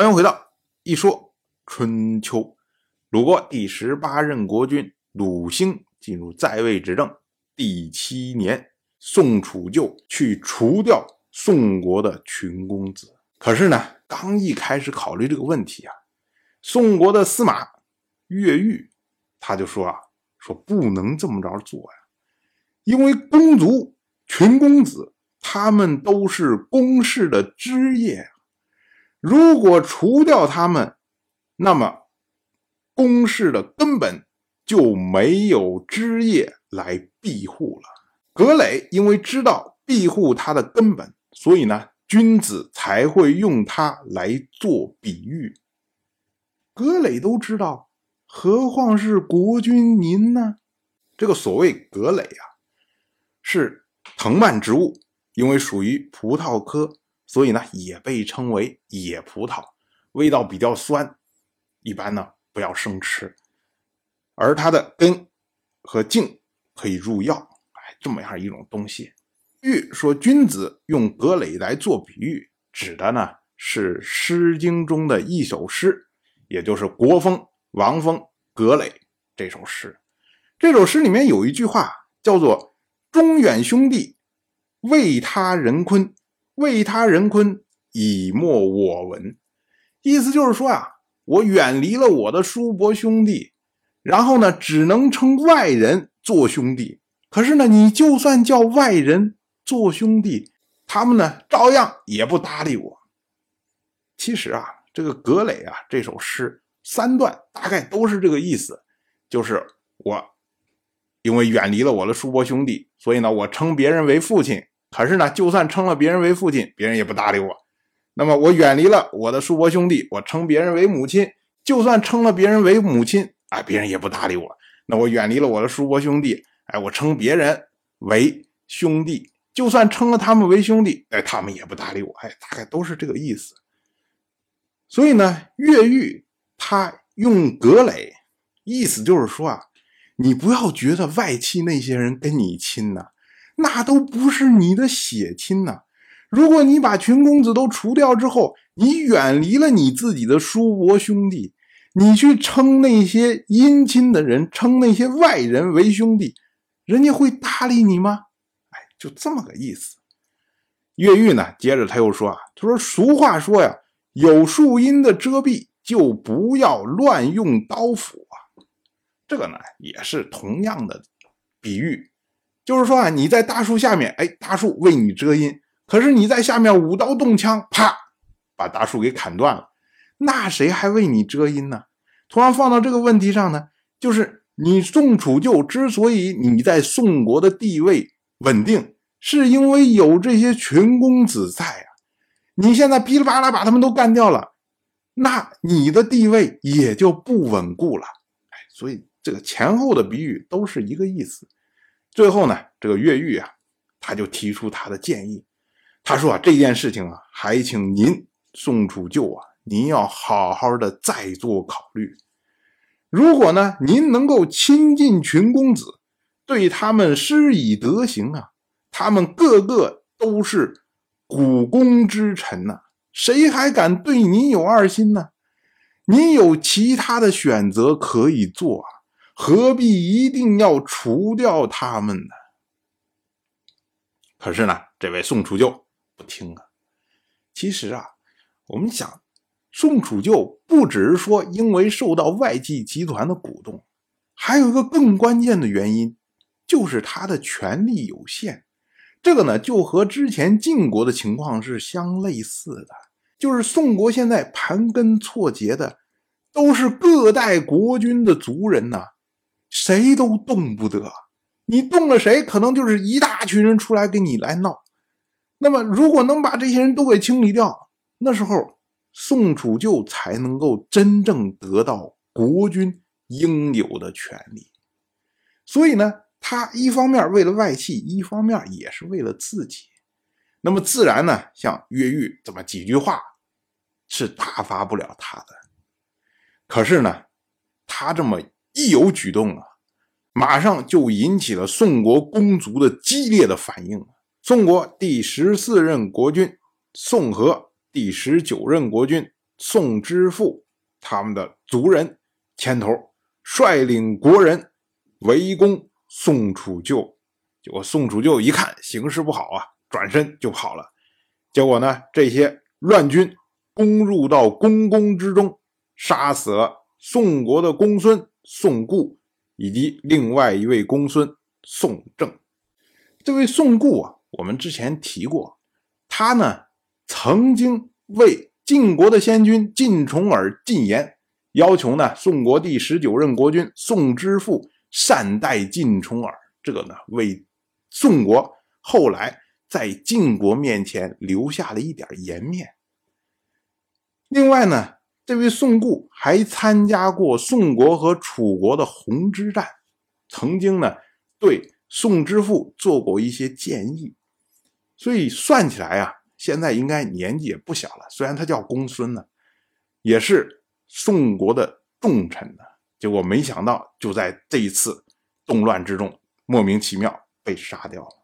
欢迎回到一说春秋。鲁国第十八任国君鲁兴进入在位执政第七年，宋楚就去除掉宋国的群公子。可是呢，刚一开始考虑这个问题啊，宋国的司马越狱，他就说啊，说不能这么着做呀，因为公族群公子他们都是公室的枝叶啊。如果除掉他们，那么公室的根本就没有枝叶来庇护了。葛磊因为知道庇护他的根本，所以呢，君子才会用他来做比喻。葛磊都知道，何况是国君您呢？这个所谓葛磊啊，是藤蔓植物，因为属于葡萄科。所以呢，也被称为野葡萄，味道比较酸，一般呢不要生吃。而它的根和茎可以入药，哎，这么样一种东西。欲说君子用葛藟来做比喻，指的呢是《诗经》中的一首诗，也就是国风王风《葛藟》这首诗。这首诗里面有一句话叫做“中远兄弟，为他人坤”。为他人坤，以莫我闻。意思就是说啊，我远离了我的叔伯兄弟，然后呢，只能称外人做兄弟。可是呢，你就算叫外人做兄弟，他们呢，照样也不搭理我。其实啊，这个葛藟啊，这首诗三段大概都是这个意思，就是我因为远离了我的叔伯兄弟，所以呢，我称别人为父亲。可是呢，就算称了别人为父亲，别人也不搭理我。那么我远离了我的叔伯兄弟，我称别人为母亲，就算称了别人为母亲，哎，别人也不搭理我。那我远离了我的叔伯兄弟，哎，我称别人为兄弟，就算称了他们为兄弟，哎，他们也不搭理我。哎，大概都是这个意思。所以呢，越狱他用格雷，意思就是说啊，你不要觉得外戚那些人跟你亲呢。那都不是你的血亲呐！如果你把群公子都除掉之后，你远离了你自己的叔伯兄弟，你去称那些姻亲的人，称那些外人为兄弟，人家会搭理你吗？哎，就这么个意思。越狱呢，接着他又说啊，他说俗话说呀，有树荫的遮蔽，就不要乱用刀斧啊。这个呢，也是同样的比喻。就是说啊，你在大树下面，哎，大树为你遮阴；可是你在下面舞刀动枪，啪，把大树给砍断了，那谁还为你遮阴呢？同样放到这个问题上呢，就是你宋楚就之所以你在宋国的地位稳定，是因为有这些群公子在啊。你现在噼里啪啦把他们都干掉了，那你的地位也就不稳固了。哎，所以这个前后的比喻都是一个意思。最后呢，这个越狱啊，他就提出他的建议。他说啊，这件事情啊，还请您宋楚就啊，您要好好的再做考虑。如果呢，您能够亲近群公子，对他们施以德行啊，他们个个都是股肱之臣呐，谁还敢对您有二心呢？您有其他的选择可以做啊。何必一定要除掉他们呢？可是呢，这位宋楚就不听啊。其实啊，我们想，宋楚就不只是说因为受到外戚集团的鼓动，还有一个更关键的原因，就是他的权力有限。这个呢，就和之前晋国的情况是相类似的，就是宋国现在盘根错节的，都是各代国君的族人呐。谁都动不得，你动了谁，可能就是一大群人出来跟你来闹。那么，如果能把这些人都给清理掉，那时候宋楚就才能够真正得到国君应有的权利。所以呢，他一方面为了外戚，一方面也是为了自己。那么自然呢，像越狱这么几句话是打发不了他的。可是呢，他这么。一有举动啊，马上就引起了宋国公族的激烈的反应。宋国第十四任国君宋和，第十九任国君宋之父他们的族人牵头，率领国人围攻宋楚旧。结果宋楚旧一看形势不好啊，转身就跑了。结果呢，这些乱军攻入到公宫之中，杀死了宋国的公孙宋固以及另外一位公孙宋正。这位宋固啊，我们之前提过，他呢曾经为晋国的先君晋重耳进言，要求呢宋国第十九任国君宋之父善待晋重耳，这个呢为宋国后来在晋国面前留下了一点颜面。另外呢，这位宋固还参加过宋国和楚国的鸿之战，曾经呢对。宋之父做过一些建议，所以算起来啊，现在应该年纪也不小了。虽然他叫公孙呢，也是宋国的重臣呢。结果没想到，就在这一次动乱之中，莫名其妙被杀掉了。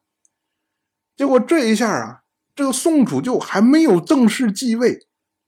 结果这一下啊，这个宋楚就还没有正式继位，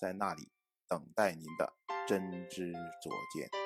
在那里等待您的真知灼见。